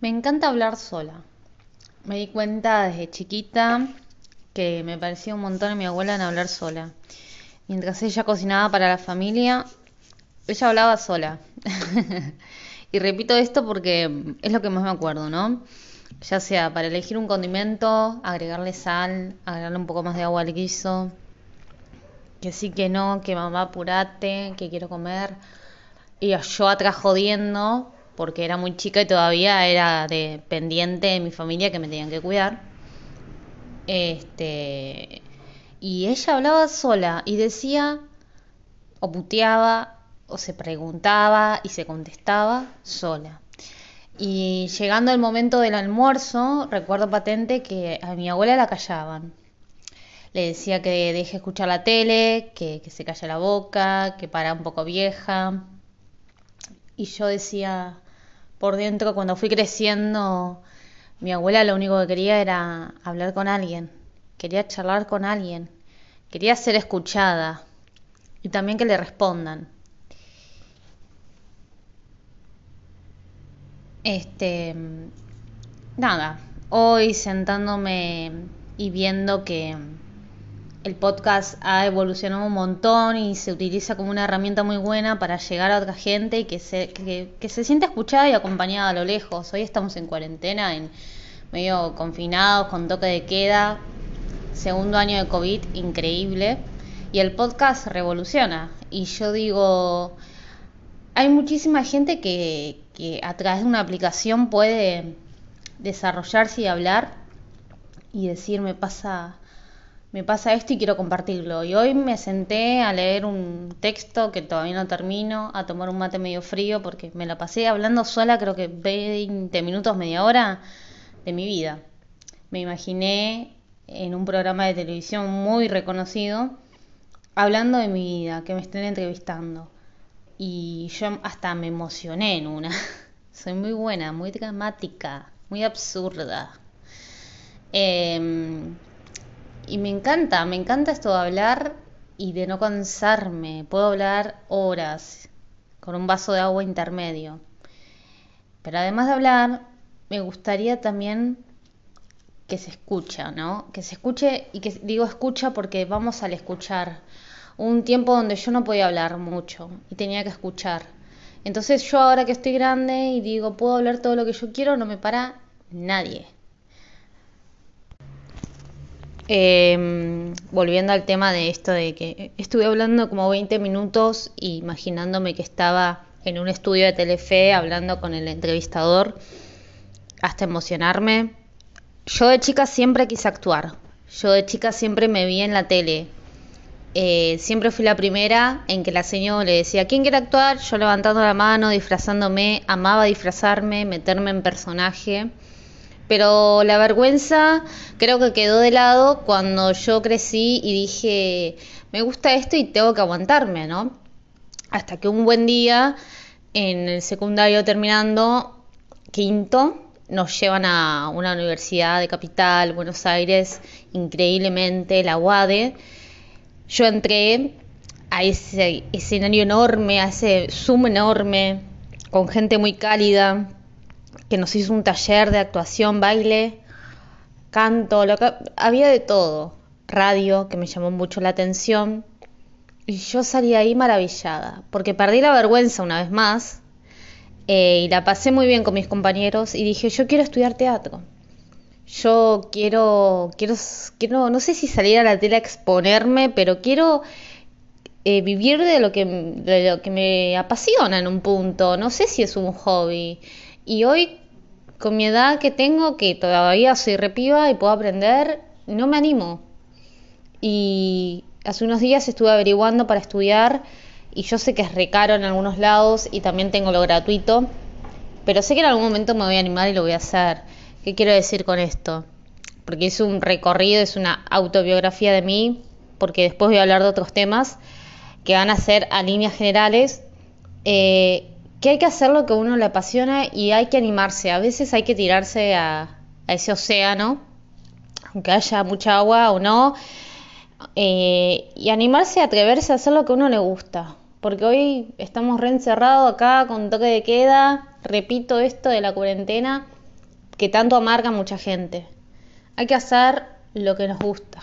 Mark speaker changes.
Speaker 1: Me encanta hablar sola. Me di cuenta desde chiquita que me parecía un montón a mi abuela en hablar sola. Mientras ella cocinaba para la familia, ella hablaba sola. y repito esto porque es lo que más me acuerdo, ¿no? Ya sea para elegir un condimento, agregarle sal, agregarle un poco más de agua al guiso, que sí, que no, que mamá apurate, que quiero comer. Y yo atrás jodiendo, porque era muy chica y todavía era dependiente de mi familia que me tenían que cuidar. Este, y ella hablaba sola y decía, o puteaba, o se preguntaba y se contestaba sola. Y llegando el momento del almuerzo, recuerdo patente que a mi abuela la callaban. Le decía que deje escuchar la tele, que, que se calle la boca, que para un poco vieja. Y yo decía, por dentro, cuando fui creciendo, mi abuela lo único que quería era hablar con alguien, quería charlar con alguien, quería ser escuchada y también que le respondan. Este, nada, hoy sentándome y viendo que el podcast ha evolucionado un montón y se utiliza como una herramienta muy buena para llegar a otra gente y que se, que, se sienta escuchada y acompañada a lo lejos. Hoy estamos en cuarentena, en medio confinados, con toque de queda, segundo año de COVID, increíble. Y el podcast revoluciona. Y yo digo, hay muchísima gente que, que a través de una aplicación puede desarrollarse y hablar y decir, me pasa me pasa esto y quiero compartirlo. Y hoy me senté a leer un texto que todavía no termino, a tomar un mate medio frío, porque me la pasé hablando sola, creo que 20 minutos, media hora de mi vida. Me imaginé en un programa de televisión muy reconocido, hablando de mi vida, que me estén entrevistando. Y yo hasta me emocioné en una. Soy muy buena, muy dramática, muy absurda. Eh, y me encanta, me encanta esto de hablar y de no cansarme. Puedo hablar horas con un vaso de agua intermedio. Pero además de hablar, me gustaría también que se escucha, ¿no? Que se escuche y que digo escucha porque vamos al escuchar. Un tiempo donde yo no podía hablar mucho y tenía que escuchar. Entonces yo ahora que estoy grande y digo, puedo hablar todo lo que yo quiero, no me para nadie. Eh, volviendo al tema de esto de que estuve hablando como 20 minutos imaginándome que estaba en un estudio de Telefe hablando con el entrevistador hasta emocionarme. Yo de chica siempre quise actuar. Yo de chica siempre me vi en la tele. Eh, siempre fui la primera en que la señora le decía, ¿quién quiere actuar? Yo levantando la mano, disfrazándome, amaba disfrazarme, meterme en personaje pero la vergüenza creo que quedó de lado cuando yo crecí y dije, me gusta esto y tengo que aguantarme, ¿no? Hasta que un buen día, en el secundario terminando, quinto, nos llevan a una universidad de capital, Buenos Aires, increíblemente, la UADE. Yo entré a ese escenario enorme, a ese Zoom enorme, con gente muy cálida, que nos hizo un taller de actuación, baile, canto, lo que, había de todo, radio, que me llamó mucho la atención. Y yo salí ahí maravillada, porque perdí la vergüenza una vez más eh, y la pasé muy bien con mis compañeros y dije, yo quiero estudiar teatro. Yo quiero, quiero, quiero, no sé si salir a la tele a exponerme, pero quiero eh, vivir de lo, que, de lo que me apasiona en un punto. No sé si es un hobby. Y hoy, con mi edad que tengo, que todavía soy repiva y puedo aprender, no me animo. Y hace unos días estuve averiguando para estudiar y yo sé que es recaro en algunos lados y también tengo lo gratuito, pero sé que en algún momento me voy a animar y lo voy a hacer. ¿Qué quiero decir con esto? Porque es un recorrido, es una autobiografía de mí, porque después voy a hablar de otros temas que van a ser a líneas generales. Eh, que hay que hacer lo que a uno le apasiona y hay que animarse. A veces hay que tirarse a, ese océano, aunque haya mucha agua o no, eh, y animarse a atreverse a hacer lo que a uno le gusta. Porque hoy estamos reencerrados acá con toque de queda, repito esto de la cuarentena, que tanto amarga a mucha gente. Hay que hacer lo que nos gusta.